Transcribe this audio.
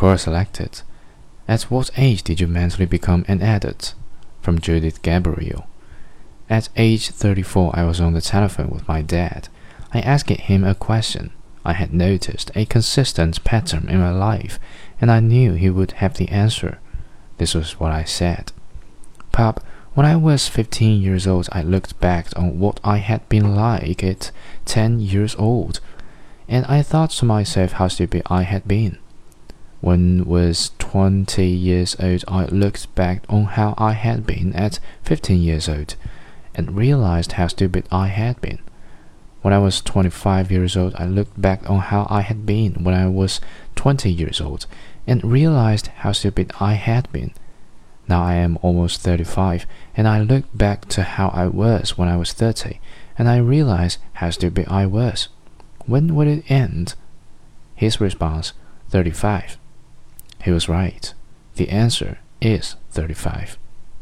Quora selected. At what age did you mentally become an adult? From Judith Gabriel. At age 34, I was on the telephone with my dad. I asked him a question. I had noticed a consistent pattern in my life, and I knew he would have the answer. This was what I said. Pop, when I was 15 years old, I looked back on what I had been like at 10 years old, and I thought to myself how stupid I had been. When I was 20 years old, I looked back on how I had been at 15 years old, and realized how stupid I had been. When I was 25 years old, I looked back on how I had been when I was 20 years old and realized how stupid I had been. Now I am almost 35 and I look back to how I was when I was 30 and I realize how stupid I was. When will it end? His response 35. He was right. The answer is 35.